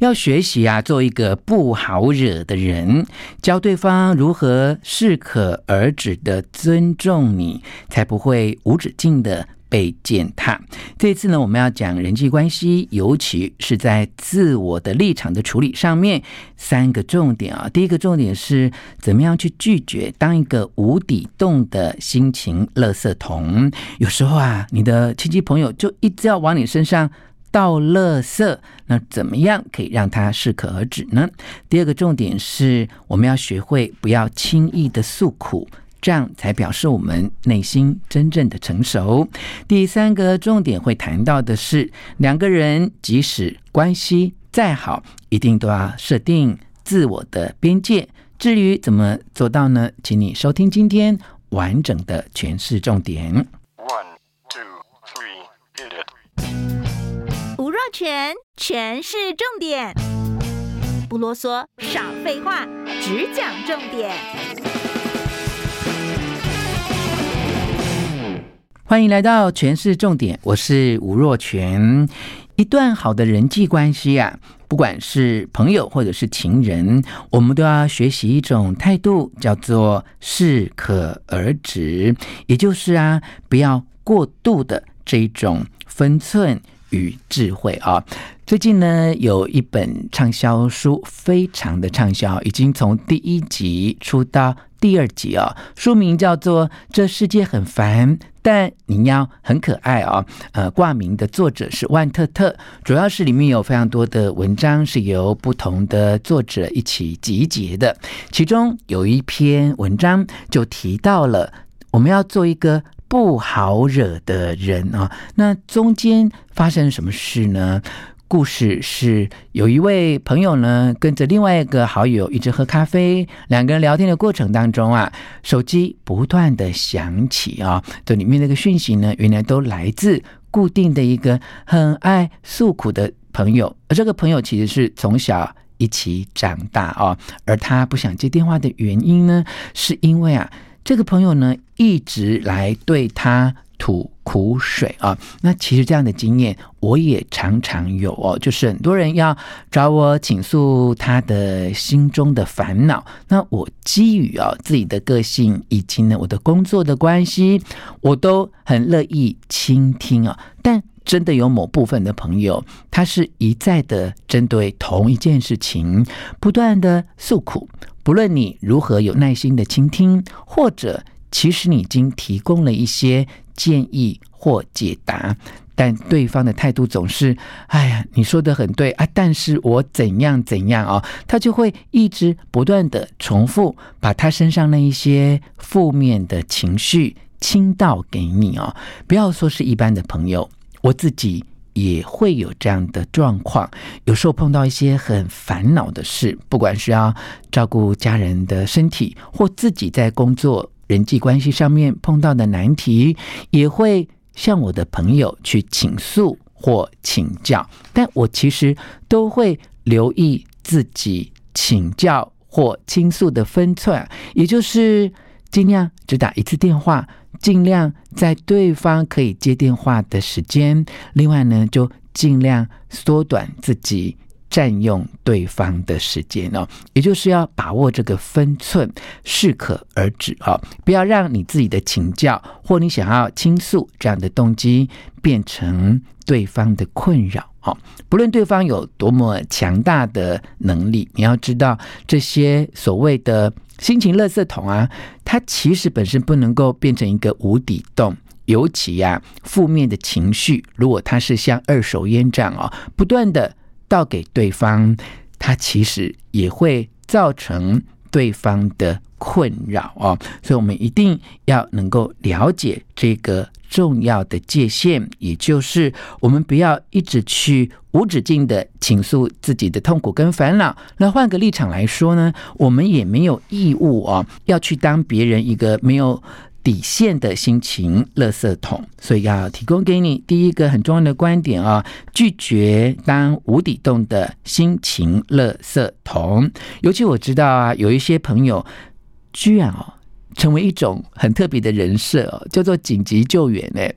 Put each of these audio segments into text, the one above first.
要学习啊，做一个不好惹的人，教对方如何适可而止的尊重你，才不会无止境的被践踏。这次呢，我们要讲人际关系，尤其是在自我的立场的处理上面，三个重点啊。第一个重点是怎么样去拒绝当一个无底洞的心情垃圾桶。有时候啊，你的亲戚朋友就一直要往你身上。倒垃圾，那怎么样可以让它适可而止呢？第二个重点是，我们要学会不要轻易的诉苦，这样才表示我们内心真正的成熟。第三个重点会谈到的是，两个人即使关系再好，一定都要设定自我的边界。至于怎么做到呢？请你收听今天完整的诠释重点。全全是重点，不啰嗦，少废话，只讲重点。欢迎来到全是重点，我是吴若全。一段好的人际关系啊，不管是朋友或者是情人，我们都要学习一种态度，叫做适可而止，也就是啊，不要过度的这一种分寸。与智慧啊！最近呢，有一本畅销书，非常的畅销，已经从第一集出到第二集啊。书名叫做《这世界很烦，但你要很可爱》啊。呃，挂名的作者是万特特，主要是里面有非常多的文章是由不同的作者一起集结的。其中有一篇文章就提到了，我们要做一个。不好惹的人啊，那中间发生了什么事呢？故事是有一位朋友呢，跟着另外一个好友一直喝咖啡，两个人聊天的过程当中啊，手机不断的响起啊，这里面那个讯息呢，原来都来自固定的一个很爱诉苦的朋友，而这个朋友其实是从小一起长大啊，而他不想接电话的原因呢，是因为啊。这个朋友呢，一直来对他吐苦水啊。那其实这样的经验我也常常有哦，就是很多人要找我倾诉他的心中的烦恼。那我基于啊自己的个性以及呢我的工作的关系，我都很乐意倾听啊。但真的有某部分的朋友，他是一再的针对同一件事情不断的诉苦。不论你如何有耐心的倾听，或者其实你已经提供了一些建议或解答，但对方的态度总是：“哎呀，你说的很对啊，但是我怎样怎样啊、哦？”他就会一直不断的重复，把他身上那一些负面的情绪倾倒给你哦。不要说是一般的朋友，我自己。也会有这样的状况，有时候碰到一些很烦恼的事，不管是要照顾家人的身体，或自己在工作人际关系上面碰到的难题，也会向我的朋友去倾诉或请教。但我其实都会留意自己请教或倾诉的分寸，也就是尽量只打一次电话。尽量在对方可以接电话的时间，另外呢，就尽量缩短自己占用对方的时间哦，也就是要把握这个分寸，适可而止哦，不要让你自己的请教或你想要倾诉这样的动机变成对方的困扰哦。不论对方有多么强大的能力，你要知道这些所谓的。心情垃圾桶啊，它其实本身不能够变成一个无底洞。尤其呀、啊，负面的情绪，如果它是像二手烟这样哦，不断的倒给对方，它其实也会造成对方的困扰哦。所以，我们一定要能够了解这个重要的界限，也就是我们不要一直去无止境的倾诉自己的痛苦跟烦恼。那换个立场来说呢，我们也没有义务哦，要去当别人一个没有。底线的心情垃圾桶，所以要提供给你第一个很重要的观点啊，拒绝当无底洞的心情垃圾桶。尤其我知道啊，有一些朋友居然哦，成为一种很特别的人设哦，叫做紧急救援诶，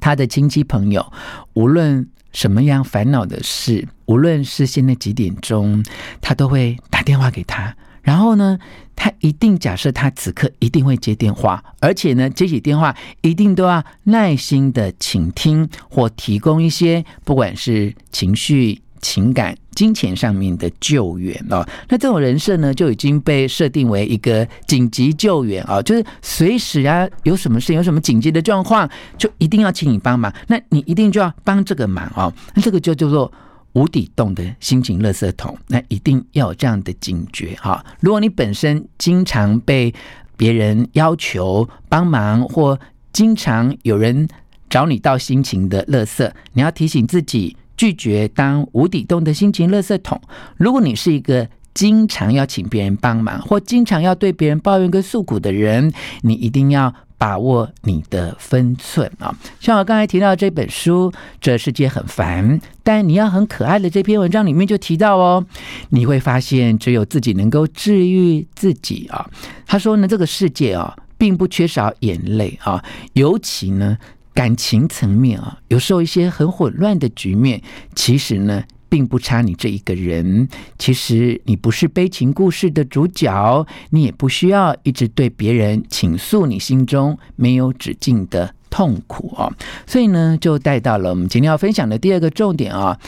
他的亲戚朋友无论什么样烦恼的事，无论是现在几点钟，他都会打电话给他。然后呢，他一定假设他此刻一定会接电话，而且呢，接起电话一定都要耐心的倾听或提供一些不管是情绪、情感、金钱上面的救援哦。那这种人设呢，就已经被设定为一个紧急救援啊，就是随时啊有什么事、有什么紧急的状况，就一定要请你帮忙。那你一定就要帮这个忙哦。那这个就叫做。无底洞的心情垃圾桶，那一定要有这样的警觉哈。如果你本身经常被别人要求帮忙，或经常有人找你倒心情的垃圾，你要提醒自己拒绝当无底洞的心情垃圾桶。如果你是一个经常要请别人帮忙，或经常要对别人抱怨跟诉苦的人，你一定要。把握你的分寸啊！像我刚才提到这本书，这世界很烦，但你要很可爱的这篇文章里面就提到哦，你会发现只有自己能够治愈自己啊。他说呢，这个世界啊，并不缺少眼泪啊，尤其呢，感情层面啊，有时候一些很混乱的局面，其实呢。并不差你这一个人，其实你不是悲情故事的主角，你也不需要一直对别人倾诉你心中没有止境的痛苦哦。所以呢，就带到了我们今天要分享的第二个重点啊，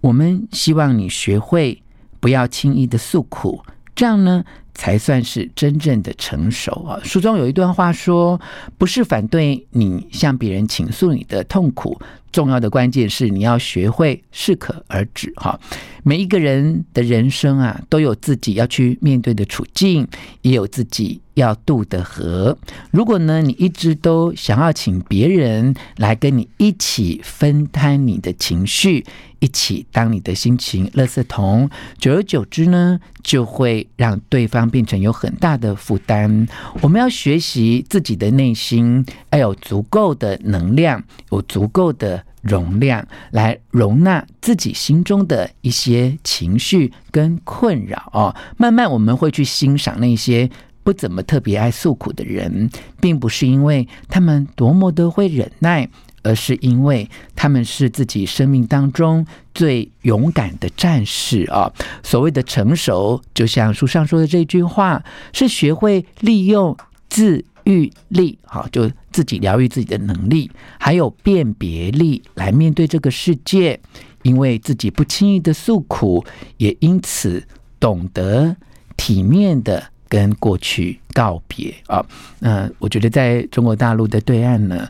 我们希望你学会不要轻易的诉苦，这样呢，才算是真正的成熟啊！书中有一段话说：“不是反对你向别人倾诉你的痛苦，重要的关键是你要学会适可而止。”哈，每一个人的人生啊，都有自己要去面对的处境，也有自己要渡的河。如果呢，你一直都想要请别人来跟你一起分摊你的情绪，一起当你的心情垃圾桶，久而久之呢，就会让对方变成有很大的负担。我们要学习自己的内心要有足够的能量，有足够的容量来容纳自己心中的一些情绪跟困扰哦。慢慢我们会去欣赏那些不怎么特别爱诉苦的人，并不是因为他们多么的会忍耐。而是因为他们是自己生命当中最勇敢的战士啊！所谓的成熟，就像书上说的这句话，是学会利用自愈力，好，就自己疗愈自己的能力，还有辨别力来面对这个世界。因为自己不轻易的诉苦，也因此懂得体面的跟过去告别啊！那我觉得在中国大陆的对岸呢，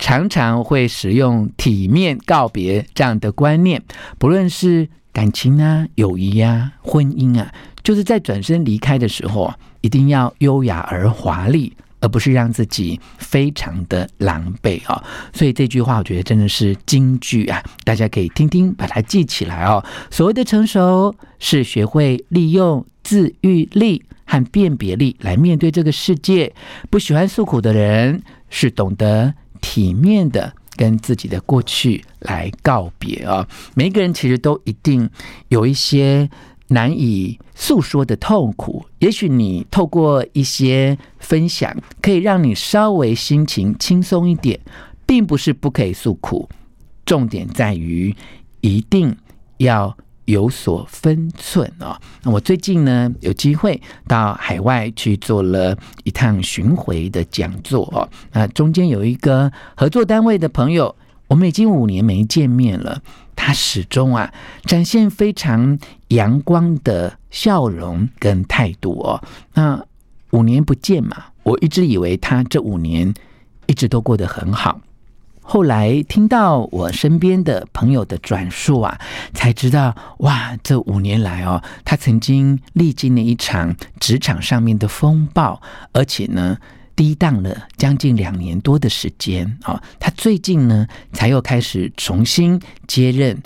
常常会使用体面告别这样的观念，不论是感情啊、友谊啊、婚姻啊，就是在转身离开的时候，一定要优雅而华丽，而不是让自己非常的狼狈啊。所以这句话，我觉得真的是金句啊，大家可以听听，把它记起来哦。所谓的成熟，是学会利用自愈力和辨别力来面对这个世界。不喜欢诉苦的人，是懂得。体面的跟自己的过去来告别啊！每一个人其实都一定有一些难以诉说的痛苦，也许你透过一些分享，可以让你稍微心情轻松一点，并不是不可以诉苦，重点在于一定要。有所分寸啊！那我最近呢，有机会到海外去做了一趟巡回的讲座哦。那中间有一个合作单位的朋友，我们已经五年没见面了，他始终啊展现非常阳光的笑容跟态度哦。那五年不见嘛，我一直以为他这五年一直都过得很好。后来听到我身边的朋友的转述啊，才知道哇，这五年来哦，他曾经历经了一场职场上面的风暴，而且呢，低档了将近两年多的时间啊。他最近呢，才又开始重新接任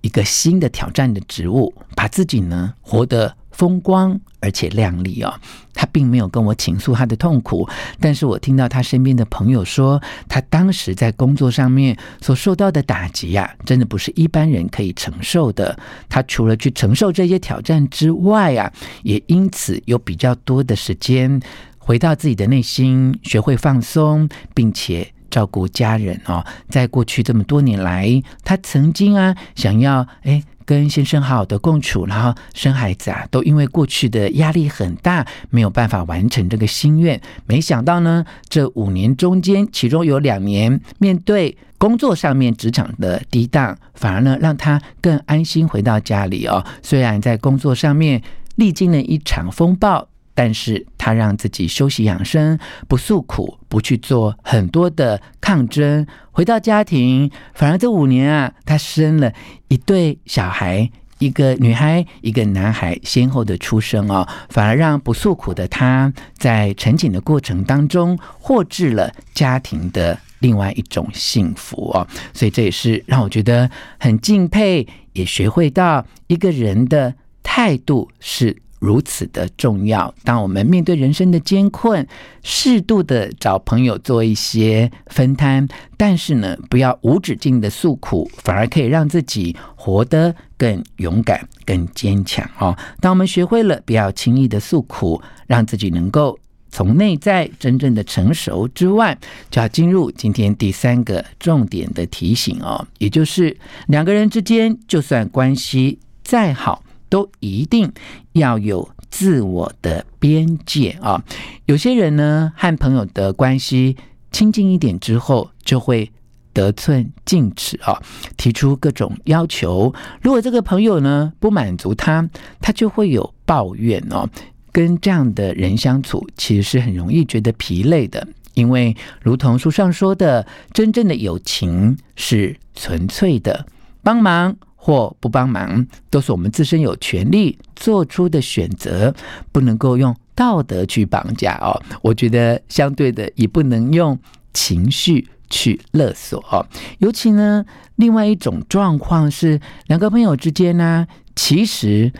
一个新的挑战的职务，把自己呢活得风光而且亮丽哦，他并没有跟我倾诉他的痛苦，但是我听到他身边的朋友说，他当时在工作上面所受到的打击呀，真的不是一般人可以承受的。他除了去承受这些挑战之外啊，也因此有比较多的时间回到自己的内心，学会放松，并且照顾家人哦。在过去这么多年来，他曾经啊想要哎。跟先生好好的共处，然后生孩子啊，都因为过去的压力很大，没有办法完成这个心愿。没想到呢，这五年中间，其中有两年面对工作上面职场的低档，反而呢让他更安心回到家里哦。虽然在工作上面历经了一场风暴。但是他让自己休息养生，不诉苦，不去做很多的抗争，回到家庭，反而这五年啊，他生了一对小孩，一个女孩，一个男孩，先后的出生哦，反而让不诉苦的他在成长的过程当中，获致了家庭的另外一种幸福哦，所以这也是让我觉得很敬佩，也学会到一个人的态度是。如此的重要。当我们面对人生的艰困，适度的找朋友做一些分摊，但是呢，不要无止境的诉苦，反而可以让自己活得更勇敢、更坚强哦。当我们学会了不要轻易的诉苦，让自己能够从内在真正的成熟之外，就要进入今天第三个重点的提醒哦，也就是两个人之间，就算关系再好。都一定要有自我的边界啊！有些人呢，和朋友的关系亲近一点之后，就会得寸进尺啊，提出各种要求。如果这个朋友呢，不满足他，他就会有抱怨哦。跟这样的人相处，其实是很容易觉得疲累的，因为如同书上说的，真正的友情是纯粹的，帮忙。或不帮忙，都是我们自身有权利做出的选择，不能够用道德去绑架哦。我觉得相对的，也不能用情绪去勒索哦。尤其呢，另外一种状况是，两个朋友之间呢，其实。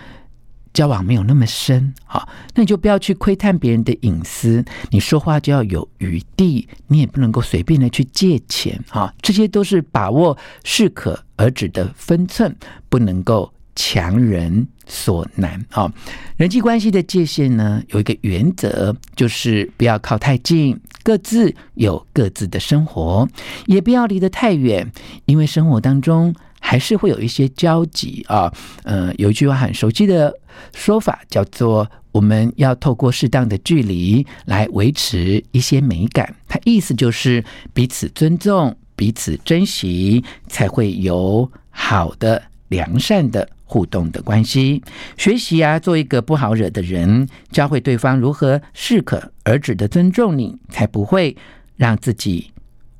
交往没有那么深，好，那你就不要去窥探别人的隐私。你说话就要有余地，你也不能够随便的去借钱，哈，这些都是把握适可而止的分寸，不能够强人所难，啊。人际关系的界限呢，有一个原则，就是不要靠太近，各自有各自的生活，也不要离得太远，因为生活当中。还是会有一些交集啊，呃，有一句话很熟悉的说法，叫做“我们要透过适当的距离来维持一些美感”。它意思就是彼此尊重、彼此珍惜，才会有好的、良善的互动的关系。学习啊，做一个不好惹的人，教会对方如何适可而止的尊重你，才不会让自己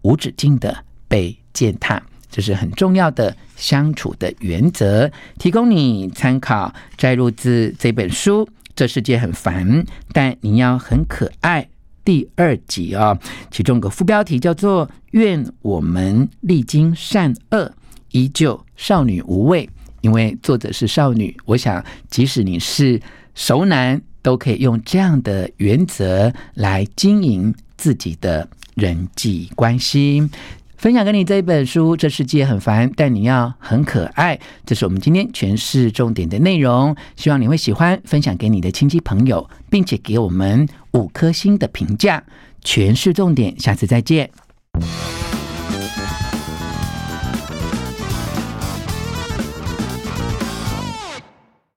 无止境的被践踏。这是很重要的相处的原则，提供你参考，摘录自这本书。这世界很烦，但你要很可爱。第二集、哦，其中个副标题叫做“愿我们历经善恶，依旧少女无畏”。因为作者是少女，我想即使你是熟男，都可以用这样的原则来经营自己的人际关系。分享给你这一本书，这世界很烦，但你要很可爱。这是我们今天诠释重点的内容，希望你会喜欢，分享给你的亲戚朋友，并且给我们五颗星的评价。诠释重点，下次再见。